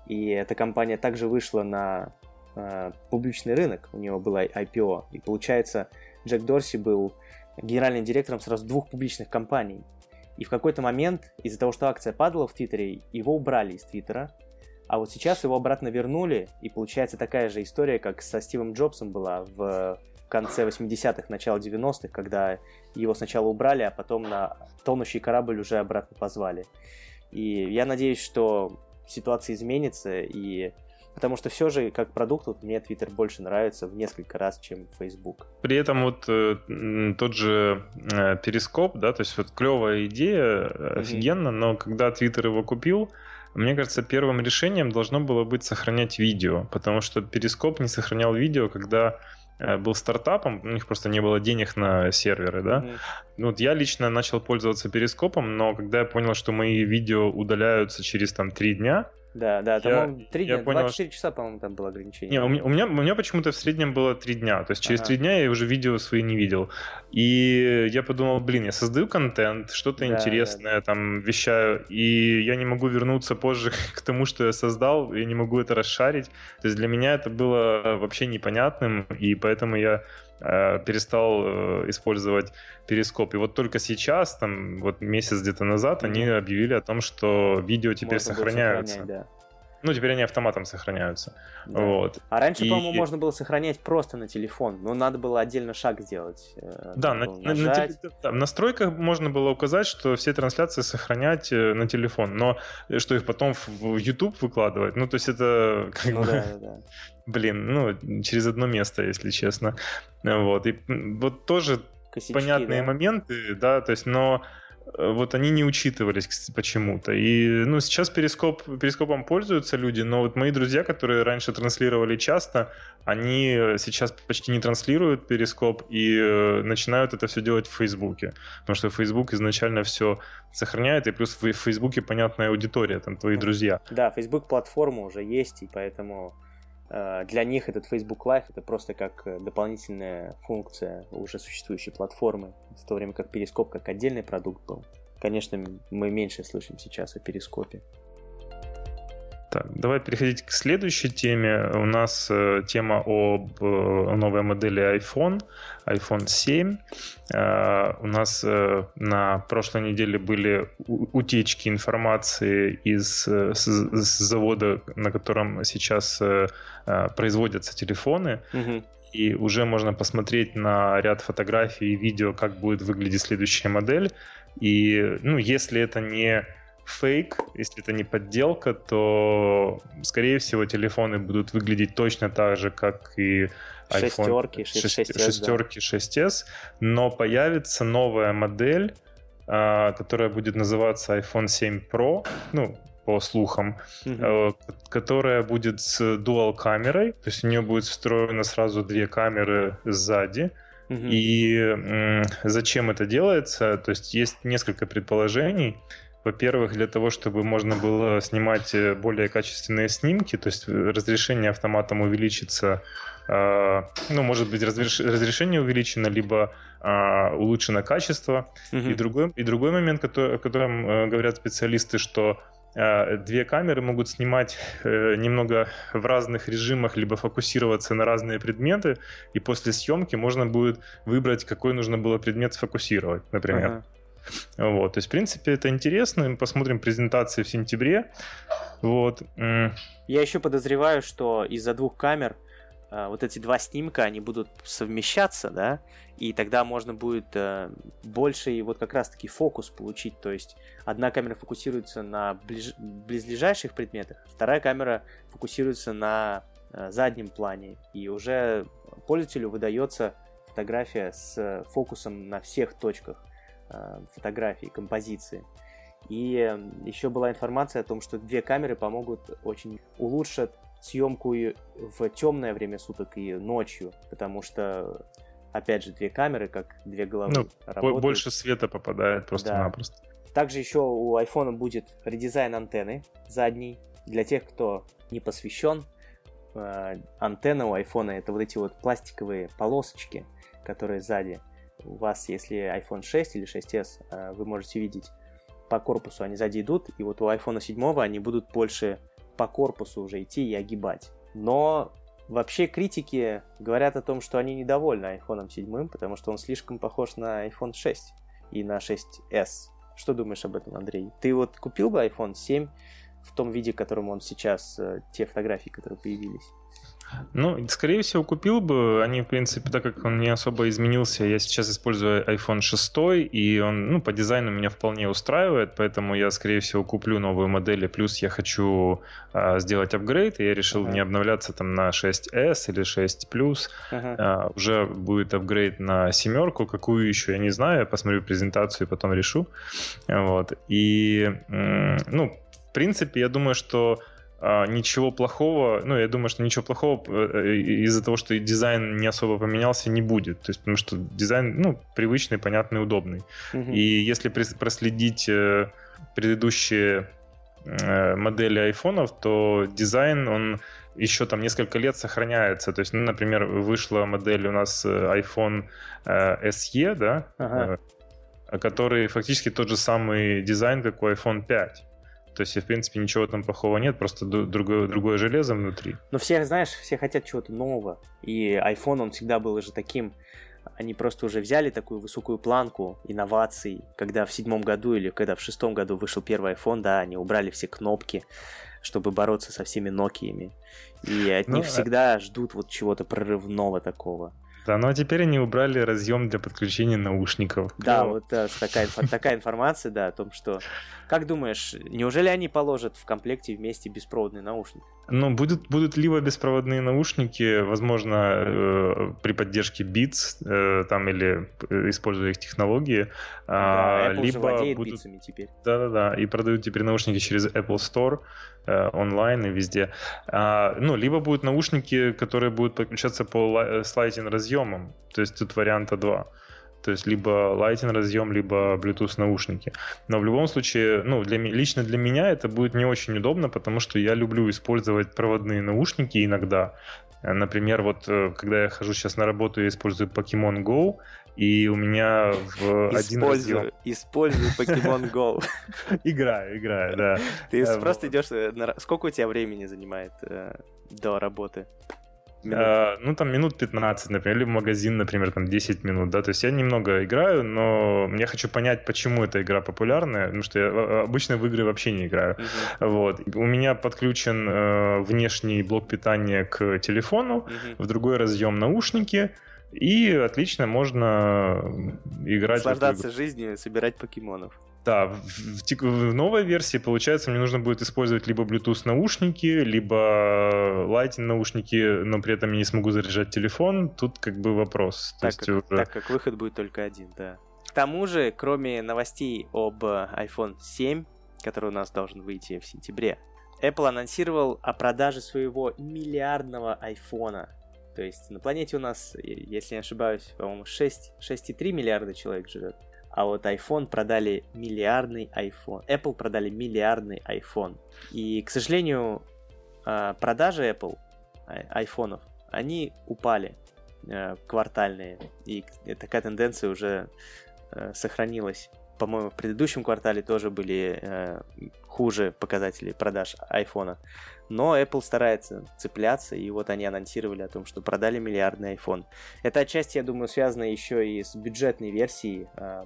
Speaker 1: и эта компания также вышла на э, публичный рынок, у него было IPO. И получается, Джек Дорси был генеральным директором сразу двух публичных компаний. И в какой-то момент, из-за того, что акция падала в Твиттере, его убрали из Твиттера. А вот сейчас его обратно вернули, и получается такая же история, как со Стивом Джобсом была в конце 80-х, начало 90-х, когда его сначала убрали, а потом на тонущий корабль уже обратно позвали. И я надеюсь, что ситуация изменится, и Потому что все же, как продукт, вот мне Twitter больше нравится в несколько раз, чем Facebook.
Speaker 2: При этом вот э, тот же э, Перископ, да, то есть вот клевая идея, mm-hmm. офигенно, но когда Twitter его купил, мне кажется, первым решением должно было быть сохранять видео, потому что Перископ не сохранял видео, когда э, был стартапом, у них просто не было денег на серверы, да. Mm-hmm. Вот я лично начал пользоваться перископом, но когда я понял, что мои видео удаляются через там три дня,
Speaker 1: да, да, там, я, 3 дня, я понял, 24 часа, по-моему, там было ограничение.
Speaker 2: Не, у меня, у меня, у меня почему-то в среднем было 3 дня, то есть через ага. 3 дня я уже видео свои не видел. И я подумал, блин, я создаю контент, что-то да, интересное, да, да. там, вещаю, и я не могу вернуться позже к тому, что я создал, я не могу это расшарить. То есть для меня это было вообще непонятным, и поэтому я перестал э, использовать перископ. И вот только сейчас, там, вот месяц где-то назад, mm-hmm. они объявили о том, что видео теперь Можно сохраняются. Да. Ну, теперь они автоматом сохраняются. Да. Вот.
Speaker 1: А раньше, и... по-моему, можно было сохранять просто на телефон, но надо было отдельно шаг сделать.
Speaker 2: Э, да, на, на, на, в настройках можно было указать, что все трансляции сохранять на телефон, но что их потом в YouTube выкладывать, ну, то есть это как ну, бы... Да, да. Блин, ну, через одно место, если честно. Вот, и вот тоже Косячки, понятные да? моменты, да, то есть, но э, вот они не учитывались почему-то. И, ну, сейчас перископ, перископом пользуются люди, но вот мои друзья, которые раньше транслировали часто, они сейчас почти не транслируют перископ и э, начинают это все делать в Фейсбуке. Потому что Facebook изначально все сохраняет, и плюс в Фейсбуке понятная аудитория, там твои друзья.
Speaker 1: Да, Facebook платформа уже есть, и поэтому Э, для них этот Facebook Live это просто как э, дополнительная функция уже существующей платформы, в то время как Перископ как отдельный продукт был. Конечно, мы меньше слышим сейчас о Перископе.
Speaker 2: Так, давай переходить к следующей теме. У нас э, тема об э, новой модели iPhone, iPhone 7. Э, у нас э, на прошлой неделе были утечки информации из э, с, с завода, на котором сейчас э, э, производятся телефоны. Угу. и уже можно посмотреть на ряд фотографий и видео, как будет выглядеть следующая модель. И, ну, если это не фейк, если это не подделка, то, скорее всего, телефоны будут выглядеть точно так же, как и iPhone шестерки, 6, шестерки, да. 6s, но появится новая модель, а, которая будет называться iPhone 7 Pro, ну, по слухам, mm-hmm. которая будет с dual камерой, то есть у нее будет встроено сразу две камеры сзади. Mm-hmm. И зачем это делается? То есть есть несколько предположений. Во-первых, для того, чтобы можно было снимать э, более качественные снимки, то есть разрешение автоматом увеличится, э, ну, может быть, разрешение увеличено, либо э, улучшено качество. Mm-hmm. И, другой, и другой момент, который, о котором говорят специалисты, что две камеры могут снимать немного в разных режимах, либо фокусироваться на разные предметы, и после съемки можно будет выбрать, какой нужно было предмет сфокусировать, например. Uh-huh. Вот, то есть, в принципе, это интересно. Мы посмотрим презентации в сентябре. Вот.
Speaker 1: Я еще подозреваю, что из-за двух камер а, вот эти два снимка, они будут совмещаться, да, и тогда можно будет э, больше и вот как раз-таки фокус получить, то есть одна камера фокусируется на ближ... близлежащих предметах, вторая камера фокусируется на э, заднем плане, и уже пользователю выдается фотография с фокусом на всех точках. Э, фотографии, композиции. И еще была информация о том, что две камеры помогут очень улучшить съемку и в темное время суток и ночью, потому что, опять же, две камеры, как две головы ну,
Speaker 2: работают. Больше света попадает просто-напросто. Да.
Speaker 1: Также еще у iPhone будет редизайн антенны задней. Для тех, кто не посвящен, э, антенна у iPhone это вот эти вот пластиковые полосочки, которые сзади у вас, если iPhone 6 или 6s, э, вы можете видеть по корпусу они сзади идут, и вот у iPhone 7 они будут больше по корпусу уже идти и огибать. Но вообще критики говорят о том, что они недовольны iPhone 7, потому что он слишком похож на iPhone 6 и на 6s. Что думаешь об этом, Андрей? Ты вот купил бы iPhone 7 в том виде, в котором он сейчас, э, те фотографии, которые появились?
Speaker 2: Ну, скорее всего, купил бы. Они, в принципе, так как он не особо изменился, я сейчас использую iPhone 6, и он, ну, по дизайну меня вполне устраивает, поэтому я, скорее всего, куплю новую модель, плюс я хочу а, сделать апгрейд, и я решил ага. не обновляться там на 6s или 6 Plus. Ага. А, уже будет апгрейд на семерку, какую еще, я не знаю, я посмотрю презентацию и потом решу. Вот. И, ну, в принципе, я думаю, что ничего плохого, ну, я думаю, что ничего плохого э, из-за того, что дизайн не особо поменялся, не будет. То есть, потому что дизайн, ну, привычный, понятный, удобный. Угу. И если проследить э, предыдущие э, модели айфонов, то дизайн, он еще там несколько лет сохраняется. То есть, ну, например, вышла модель у нас iPhone SE, да, ага. который фактически тот же самый дизайн, как у iPhone 5. То есть, в принципе, ничего там плохого нет, просто другое, другое железо внутри.
Speaker 1: Но все, знаешь, все хотят чего-то нового. И iPhone, он всегда был уже таким... Они просто уже взяли такую высокую планку инноваций, когда в седьмом году или когда в шестом году вышел первый iPhone, да, они убрали все кнопки, чтобы бороться со всеми Nokia. И от ну, них а всегда ждут вот чего-то прорывного такого.
Speaker 2: Да, ну а теперь они убрали разъем для подключения наушников.
Speaker 1: Да, вот да, такая, такая информация, да, о том, что... Как думаешь, неужели они положат в комплекте вместе беспроводный наушник?
Speaker 2: Ну, будут, будут либо беспроводные наушники, возможно, э, при поддержке Beats, э, там, или э, используя их технологии,
Speaker 1: да, а, Apple либо будут... теперь.
Speaker 2: Да-да-да, и продают теперь наушники через Apple Store, э, онлайн и везде. А, ну, либо будут наушники, которые будут подключаться по слайдинг разъемам, то есть тут варианта два. То есть либо Lightning разъем, либо Bluetooth наушники. Но в любом случае, ну, для, лично для меня это будет не очень удобно, потому что я люблю использовать проводные наушники иногда. Например, вот э, когда я хожу сейчас на работу, я использую Pokemon Go, и у меня в один
Speaker 1: разъем... Использую Pokemon Go.
Speaker 2: Играю, играю, да.
Speaker 1: Ты э, просто идешь... Сколько у тебя времени занимает э, до работы?
Speaker 2: Э, ну, там минут 15, например, или в магазин, например, там 10 минут, да, то есть я немного играю, но я хочу понять, почему эта игра популярная, потому что я э, обычно в игры вообще не играю. Uh-huh. Вот. У меня подключен э, внешний блок питания к телефону, uh-huh. в другой разъем наушники, и отлично можно играть.
Speaker 1: Наслаждаться жизнью, собирать покемонов.
Speaker 2: Да, в, в, в новой версии, получается, мне нужно будет использовать либо Bluetooth наушники, либо Lightning наушники, но при этом я не смогу заряжать телефон. Тут как бы вопрос.
Speaker 1: Так, как, уже... так как выход будет только один, да. К тому же, кроме новостей об iPhone 7, который у нас должен выйти в сентябре, Apple анонсировал о продаже своего миллиардного айфона. То есть на планете у нас, если не ошибаюсь, по-моему, 6, 6,3 миллиарда человек живет. А вот iPhone продали миллиардный iPhone. Apple продали миллиардный iPhone. И, к сожалению, а, продажи Apple а, айфонов, они упали э, квартальные. И такая тенденция уже э, сохранилась. По-моему, в предыдущем квартале тоже были э, хуже показатели продаж айфона. Но Apple старается цепляться, и вот они анонсировали о том, что продали миллиардный iPhone. Это отчасти, я думаю, связано еще и с бюджетной версией э,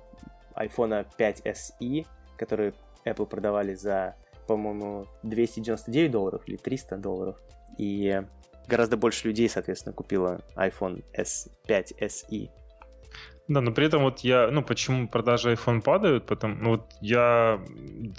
Speaker 1: iPhone 5 SE, который Apple продавали за, по-моему, 299 долларов или 300 долларов. И гораздо больше людей, соответственно, купило iPhone S5 SE.
Speaker 2: Да, но при этом вот я, ну, почему продажи iPhone падают, потому, ну, вот я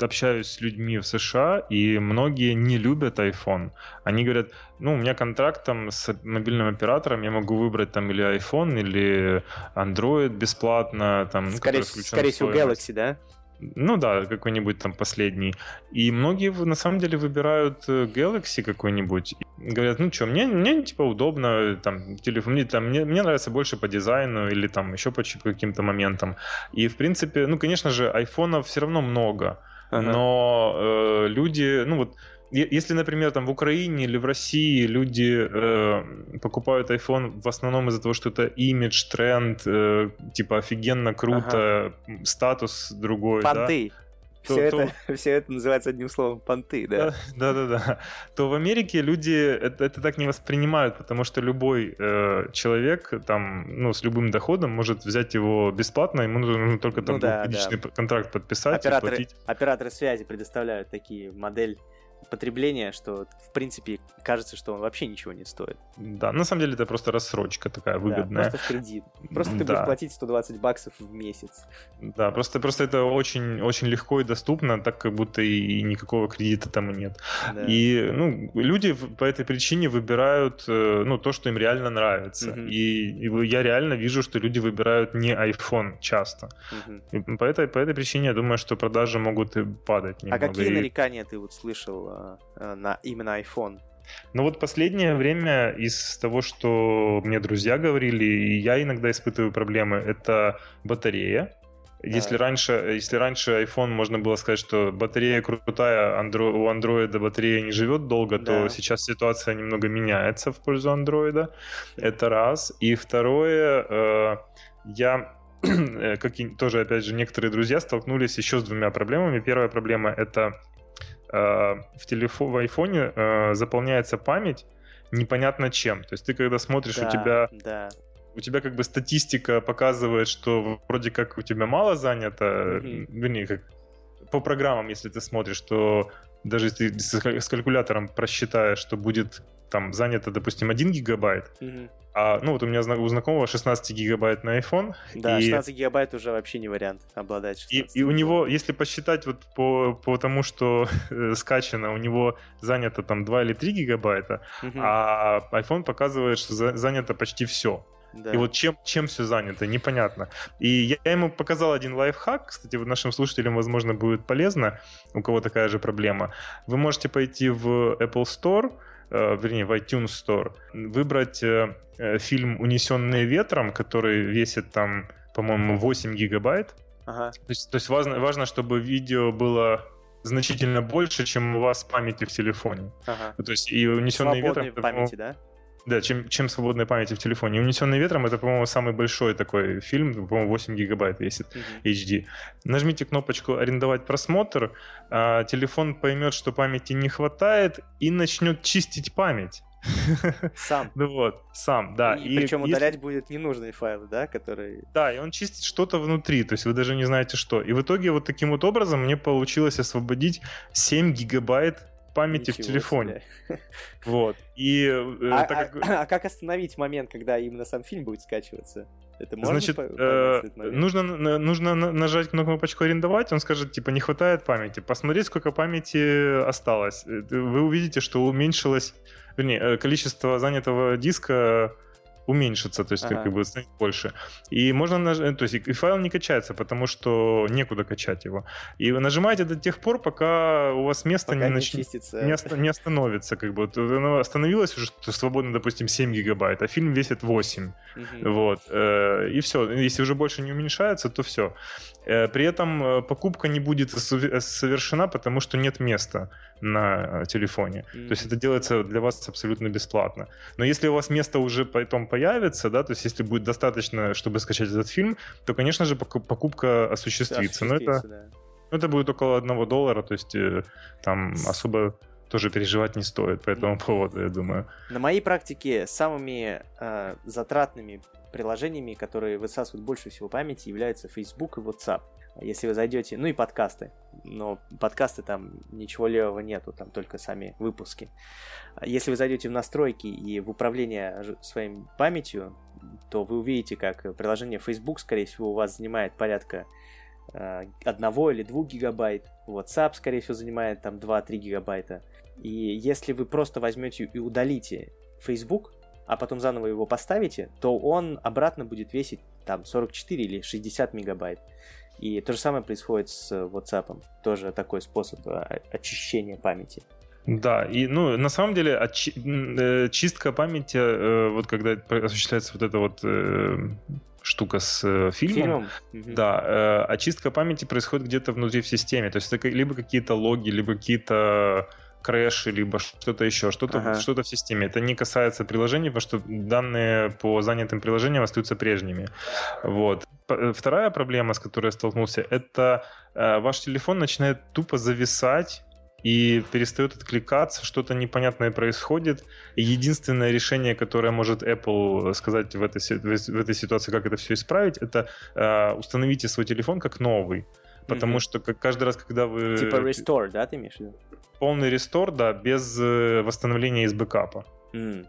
Speaker 2: общаюсь с людьми в США, и многие не любят iPhone. Они говорят, ну, у меня контракт там с мобильным оператором, я могу выбрать там или iPhone, или Android бесплатно, там,
Speaker 1: ну, скорее, скорее всего, Galaxy, да?
Speaker 2: Ну да, какой-нибудь там последний. И многие на самом деле выбирают э, Galaxy какой-нибудь. Говорят, ну что, мне, мне типа удобно, там, телефон, мне, там, мне, мне нравится больше по дизайну или там еще по каким-то моментам. И в принципе, ну, конечно же, айфонов все равно много. Ага. Но э, люди, ну вот, если, например, там в Украине или в России люди э, покупают iPhone в основном из-за того, что это имидж, тренд, э, типа офигенно круто, ага. статус другой,
Speaker 1: Понты.
Speaker 2: да?
Speaker 1: То, все, то... Это, все это называется одним словом понты, да?
Speaker 2: Да, да, да. То в Америке люди это, это так не воспринимают, потому что любой э, человек там, ну, с любым доходом может взять его бесплатно, ему нужно только там ну, да, да. контракт подписать
Speaker 1: операторы,
Speaker 2: и платить.
Speaker 1: Операторы связи предоставляют такие модель потребления, что, в принципе, кажется, что он вообще ничего не стоит.
Speaker 2: Да, на самом деле это просто рассрочка такая выгодная.
Speaker 1: Да, просто в кредит. Просто ты да. будешь платить 120 баксов в месяц.
Speaker 2: Да, просто, просто это очень, очень легко и доступно, так как будто и никакого кредита там и нет. Да. И ну, люди по этой причине выбирают э, ну, то, что им реально нравится. Угу. И, и я реально вижу, что люди выбирают не iPhone часто. Угу. И по, этой, по этой причине я думаю, что продажи могут и падать немного.
Speaker 1: А какие нарекания ты вот слышал Э, на именно iPhone.
Speaker 2: Ну вот последнее время из того, что мне друзья говорили, и я иногда испытываю проблемы, это батарея. Если раньше, если раньше iPhone можно было сказать, что батарея крутая, Andro- у Android батарея не живет долго, да. то сейчас ситуация немного меняется в пользу Android. Это раз. И второе, э, я э, как и тоже, опять же, некоторые друзья столкнулись еще с двумя проблемами. Первая проблема — это в телефоне, в айфоне э, заполняется память непонятно чем. То есть ты когда смотришь, да, у тебя
Speaker 1: да.
Speaker 2: у тебя как бы статистика показывает, что вроде как у тебя мало занято, mm-hmm. вернее, как по программам, если ты смотришь, что даже если ты с калькулятором просчитаешь, что будет там занято, допустим, 1 гигабайт, mm-hmm. А, ну вот у меня у знакомого 16 гигабайт на iPhone.
Speaker 1: Да, и... 16 гигабайт уже вообще не вариант обладать.
Speaker 2: И, и у него, если посчитать вот по, по тому, что э, скачано, у него занято там 2 или 3 гигабайта, угу. а iPhone показывает, что за, занято почти все. Да. И вот чем, чем все занято, непонятно. И я, я ему показал один лайфхак, кстати, нашим слушателям, возможно, будет полезно, у кого такая же проблема. Вы можете пойти в Apple Store, вернее, в iTunes Store, выбрать э, э, фильм «Унесенные ветром», который весит там, по-моему, 8 гигабайт. Ага. То есть, то есть важно, важно, чтобы видео было значительно больше, чем у вас памяти в телефоне. Ага. То есть и «Унесенные ветром».
Speaker 1: в памяти, да?
Speaker 2: Да, чем, чем свободной памяти в телефоне. «Унесенный ветром» — это, по-моему, самый большой такой фильм, по-моему, 8 гигабайт весит mm-hmm. HD. Нажмите кнопочку «Арендовать просмотр», а телефон поймет, что памяти не хватает, и начнет чистить память.
Speaker 1: Сам.
Speaker 2: Ну вот, сам, да.
Speaker 1: И, и причем если... удалять будет ненужные файлы, да, которые...
Speaker 2: Да, и он чистит что-то внутри, то есть вы даже не знаете что. И в итоге вот таким вот образом мне получилось освободить 7 гигабайт памяти Ничего в телефоне. Себе. Вот. И,
Speaker 1: э, а, так как... а, а как остановить момент, когда именно сам фильм будет скачиваться?
Speaker 2: Это можно Значит, э, нужно, нужно нажать кнопочку арендовать, он скажет, типа, не хватает памяти. Посмотреть, сколько памяти осталось. Э, вы увидите, что уменьшилось, вернее, э, количество занятого диска уменьшится, то есть ага. как бы станет больше. И можно нажать, то есть и файл не качается, потому что некуда качать его. И вы нажимаете до тех пор, пока у вас место
Speaker 1: пока
Speaker 2: не,
Speaker 1: нач... не,
Speaker 2: не, ост... не остановится. Как бы. Оно остановилось уже, свободно, допустим, 7 гигабайт, а фильм весит 8. Угу. Вот. Э, и все. Если уже больше не уменьшается, то все. Э, при этом э, покупка не будет совершена, потому что нет места на телефоне. Mm-hmm. То есть это делается для вас абсолютно бесплатно. Но если у вас место уже потом появится, да, то есть если будет достаточно, чтобы скачать этот фильм, то, конечно же, покупка осуществится. Но это, да. это будет около одного доллара, то есть там особо тоже переживать не стоит по этому поводу, я думаю.
Speaker 1: На моей практике самыми э, затратными приложениями, которые высасывают больше всего памяти, являются Facebook и WhatsApp. Если вы зайдете, ну и подкасты, но подкасты там ничего левого нету, там только сами выпуски. Если вы зайдете в настройки и в управление своей памятью, то вы увидите, как приложение Facebook, скорее всего, у вас занимает порядка э, одного или двух гигабайт, WhatsApp, скорее всего, занимает там 2-3 гигабайта. И если вы просто возьмете и удалите Facebook, а потом заново его поставите, то он обратно будет весить там 44 или 60 мегабайт. И то же самое происходит с WhatsApp. Тоже такой способ а, очищения памяти.
Speaker 2: Да, и ну на самом деле очи- э, чистка памяти, э, вот когда осуществляется вот эта вот э, штука с э, фильмом, фильмом? да, очистка памяти происходит где-то внутри в системе, то есть это либо какие-то логи, либо какие-то крэши, либо что-то еще, что-то ага. что в системе. Это не касается приложений, потому что данные по занятым приложениям остаются прежними. Вот. Э, вторая проблема, с которой я столкнулся, это э, ваш телефон начинает тупо зависать и перестает откликаться, что-то непонятное происходит. И единственное решение, которое может Apple сказать в этой, в этой ситуации, как это все исправить, это э, установите свой телефон как новый. Потому mm-hmm. что как каждый раз, когда вы...
Speaker 1: Типа restore, да, ты имеешь в виду?
Speaker 2: полный рестор, да, без э, восстановления из бэкапа. Mm.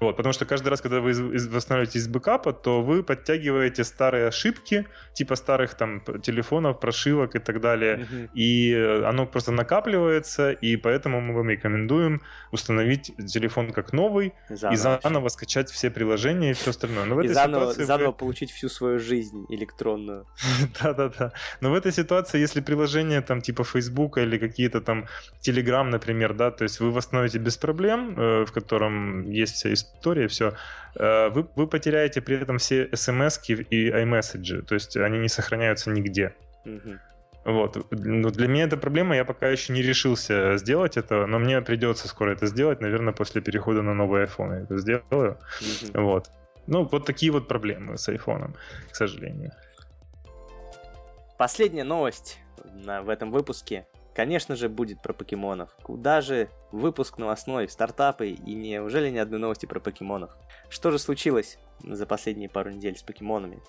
Speaker 2: Вот, потому что каждый раз, когда вы восстанавливаете из бэкапа, то вы подтягиваете старые ошибки, типа старых там телефонов, прошивок и так далее, угу. и оно просто накапливается, и поэтому мы вам рекомендуем установить телефон как новый заново. и заново скачать все приложения и все остальное.
Speaker 1: Но в и этой заново, ситуации заново вы... получить всю свою жизнь электронную.
Speaker 2: Да-да-да. Но в этой ситуации, если приложение там типа Facebook или какие-то там Telegram, например, да, то есть вы восстановите без проблем, э, в котором есть вся история, все, э, вы, вы потеряете при этом все смс и iMessage, то есть они не сохраняются нигде. Угу. Вот. Но для меня это проблема, я пока еще не решился сделать это, но мне придется скоро это сделать, наверное, после перехода на новый iPhone я это сделаю. Угу. Вот. Ну, вот такие вот проблемы с iPhone, к сожалению.
Speaker 1: Последняя новость на, в этом выпуске конечно же, будет про покемонов. Куда же выпуск новостной, стартапы и неужели ни одной новости про покемонов? Что же случилось за последние пару недель с покемонами?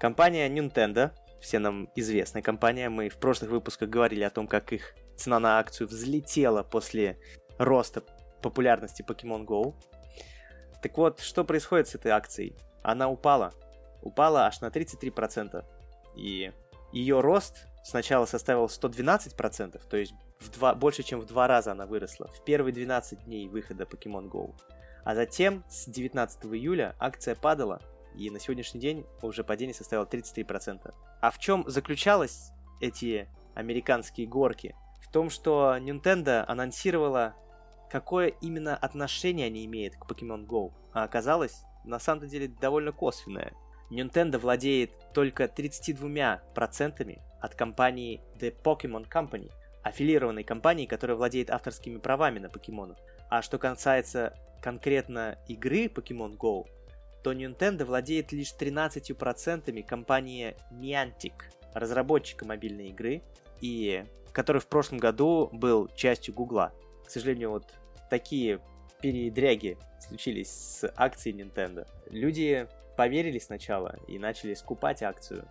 Speaker 1: Компания Nintendo, все нам известная компания, мы в прошлых выпусках говорили о том, как их цена на акцию взлетела после роста популярности Pokemon Go. Так вот, что происходит с этой акцией? Она упала. Упала аж на 33%. И ее рост сначала составил 112%, то есть в два, больше, чем в два раза она выросла в первые 12 дней выхода Pokemon Go. А затем с 19 июля акция падала, и на сегодняшний день уже падение составило 33%. А в чем заключалось эти американские горки? В том, что Nintendo анонсировала, какое именно отношение они имеют к Pokemon Go. А оказалось, на самом деле, довольно косвенное. Nintendo владеет только 32% от компании The Pokemon Company, аффилированной компании, которая владеет авторскими правами на покемонов. А что касается конкретно игры Pokemon Go, то Nintendo владеет лишь 13% компании Niantic, разработчика мобильной игры, и который в прошлом году был частью Гугла. К сожалению, вот такие передряги случились с акцией Nintendo. Люди поверили сначала и начали скупать акцию.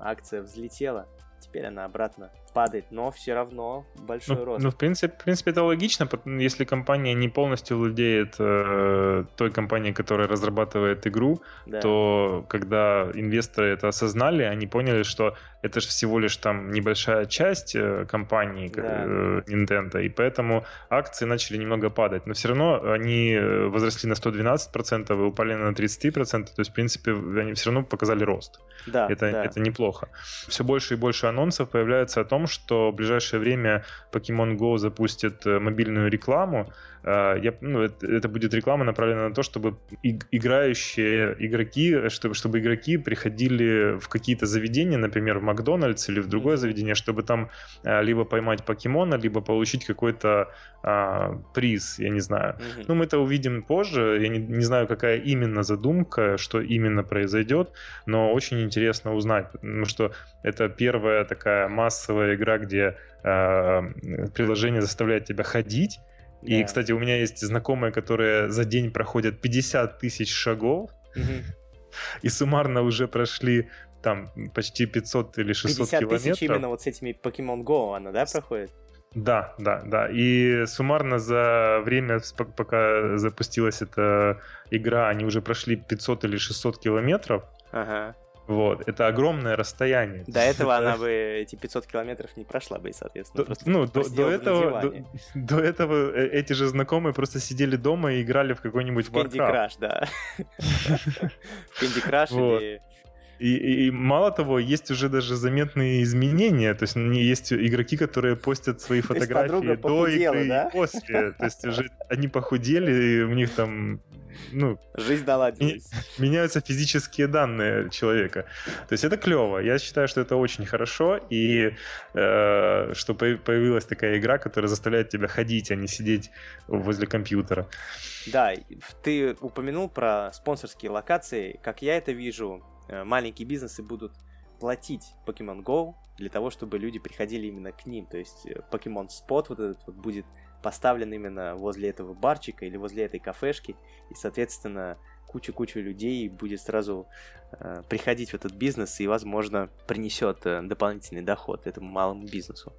Speaker 1: Акция взлетела, теперь она обратно падает, но все равно большой
Speaker 2: ну,
Speaker 1: рост.
Speaker 2: Ну, в принципе, в принципе, это логично, если компания не полностью владеет э, той компанией, которая разрабатывает игру, да. то когда инвесторы это осознали, они поняли, что это же всего лишь там небольшая часть э, компании да. э, Nintendo, и поэтому акции начали немного падать. Но все равно они э, возросли на 112% и упали на 33%, то есть, в принципе, они все равно показали рост. Да, это, да. это неплохо. Все больше и больше анонсов появляется о том, что в ближайшее время Pokemon Go запустит э, мобильную рекламу, я, ну, это, это будет реклама направлена на то, чтобы играющие игроки, чтобы, чтобы игроки приходили в какие-то заведения, например, в Макдональдс или в другое заведение, чтобы там а, либо поймать покемона, либо получить какой-то а, приз, я не знаю. Mm-hmm. Ну, мы это увидим позже. Я не, не знаю, какая именно задумка, что именно произойдет, но очень интересно узнать, потому что это первая такая массовая игра, где э, приложение заставляет тебя ходить, и, да. кстати, у меня есть знакомые, которые за день проходят 50 тысяч шагов, угу. и суммарно уже прошли там почти 500 или 600 50 километров. 50 тысяч
Speaker 1: именно вот с этими Pokemon Go она, да, проходит?
Speaker 2: Да, да, да. И суммарно за время, пока запустилась эта игра, они уже прошли 500 или 600 километров. Ага. Вот, это огромное расстояние.
Speaker 1: До этого она бы эти 500 километров не прошла бы, соответственно.
Speaker 2: До, ну, до, до этого, до, до этого э, эти же знакомые просто сидели дома и играли в какой-нибудь
Speaker 1: Warcraft. Candy Crush, да. Candy Crush или...
Speaker 2: И, и, и мало того, есть уже даже заметные изменения. То есть есть игроки, которые постят свои фотографии до игры да? и после. То есть уже они похудели, у них там ну,
Speaker 1: жизнь наладилась.
Speaker 2: Меняются физические данные человека. То есть это клево. Я считаю, что это очень хорошо, и э, что появилась такая игра, которая заставляет тебя ходить, а не сидеть возле компьютера.
Speaker 1: Да, ты упомянул про спонсорские локации. Как я это вижу, э, маленькие бизнесы будут платить Pokemon Go для того, чтобы люди приходили именно к ним. То есть э, Pokemon Spot вот этот вот будет поставлен именно возле этого барчика или возле этой кафешки, и, соответственно, куча-куча людей будет сразу э, приходить в этот бизнес и, возможно, принесет э, дополнительный доход этому малому бизнесу.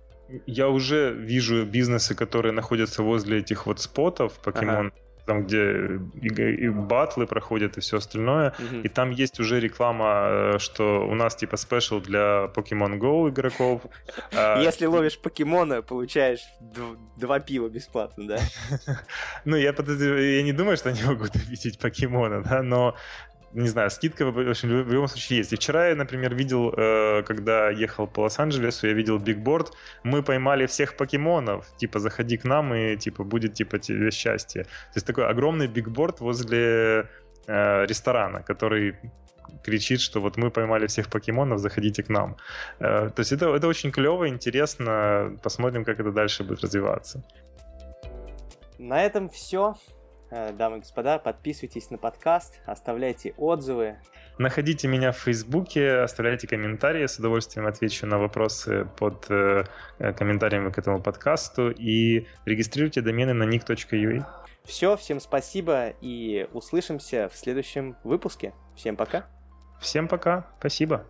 Speaker 2: Я уже вижу бизнесы, которые находятся возле этих вот спотов, Pokemon ага там, где и, и батлы проходят и все остальное. Mm-hmm. И там есть уже реклама, э, что у нас типа спешл для Pokemon Go игроков.
Speaker 1: А, Если ловишь покемона, получаешь два пива бесплатно, да?
Speaker 2: Ну, я я не думаю, что они могут увидеть покемона, да, но не знаю, скидка в, общем, в любом случае есть. И вчера я, например, видел, э, когда ехал по Лос-Анджелесу, я видел бигборд, мы поймали всех покемонов, типа, заходи к нам и, типа, будет, типа, тебе счастье. То есть такой огромный бигборд возле э, ресторана, который кричит, что вот мы поймали всех покемонов, заходите к нам. Э, то есть это, это очень клево, интересно, посмотрим, как это дальше будет развиваться.
Speaker 1: На этом все. Э, дамы и господа, подписывайтесь на подкаст, оставляйте отзывы.
Speaker 2: Находите меня в Фейсбуке, оставляйте комментарии, с удовольствием отвечу на вопросы под э, комментариями к этому подкасту и регистрируйте домены на nick.ua.
Speaker 1: Все, всем спасибо и услышимся в следующем выпуске. Всем пока.
Speaker 2: Всем пока, спасибо.